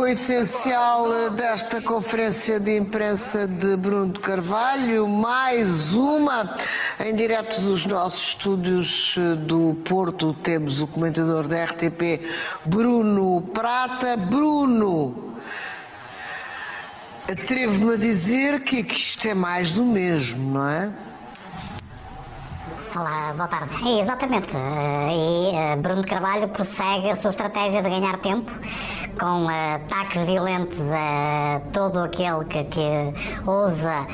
Com o essencial desta conferência de imprensa de Bruno Carvalho, mais uma em direto dos nossos estúdios do Porto, temos o comentador da RTP, Bruno Prata. Bruno, atrevo-me a dizer que isto é mais do mesmo, não é? Olá, boa tarde. É, exatamente. E Bruno de Carvalho prossegue a sua estratégia de ganhar tempo com ataques violentos a todo aquele que, que ousa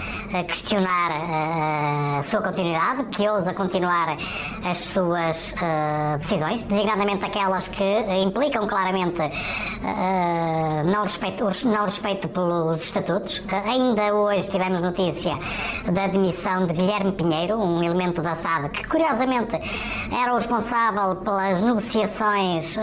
questionar a sua continuidade, que ousa continuar as suas decisões, designadamente aquelas que implicam claramente uh, não, respeito, não respeito pelos estatutos. Uh, ainda hoje tivemos notícia da admissão de Guilherme Pinheiro, um elemento da SAD que curiosamente era o responsável pelas negociações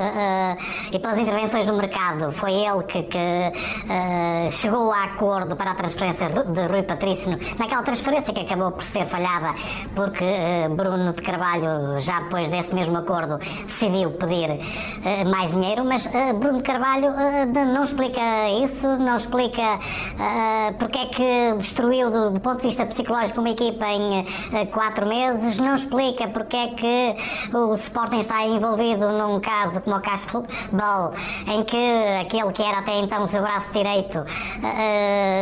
e pelas intervenções no mercado foi ele que, que uh, chegou a acordo para a transferência de Rui Patrício, naquela transferência que acabou por ser falhada, porque uh, Bruno de Carvalho, já depois desse mesmo acordo, decidiu pedir uh, mais dinheiro, mas Bruno de Carvalho não explica isso, não explica porque é que destruiu, do, ponto de vista psicológico, uma equipa em quatro meses, não explica porque é que o Sporting está envolvido num caso como o Caixa Futebol, em que aquele que era até então o seu braço direito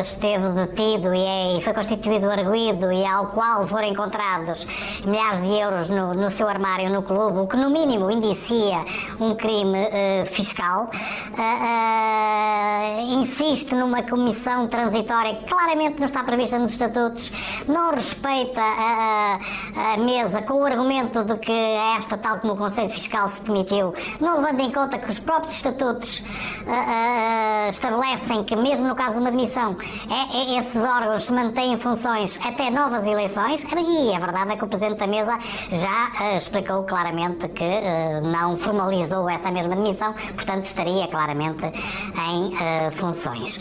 esteve detido e, é, e, foi constituído arguído e ao qual foram encontrados milhares de euros no, no seu armário no clube, o que no mínimo indicia um crime fiscal. Uh, insiste numa comissão transitória que claramente não está prevista nos estatutos, não respeita a, a, a mesa com o argumento de que esta, tal como o Conselho Fiscal se demitiu, não levando em conta que os próprios estatutos uh, estabelecem que, mesmo no caso de uma demissão, é, é, esses órgãos se mantêm em funções até novas eleições, e a verdade é que o Presidente da Mesa já uh, explicou claramente que uh, não formalizou essa mesma demissão, portanto estaria claramente em funções.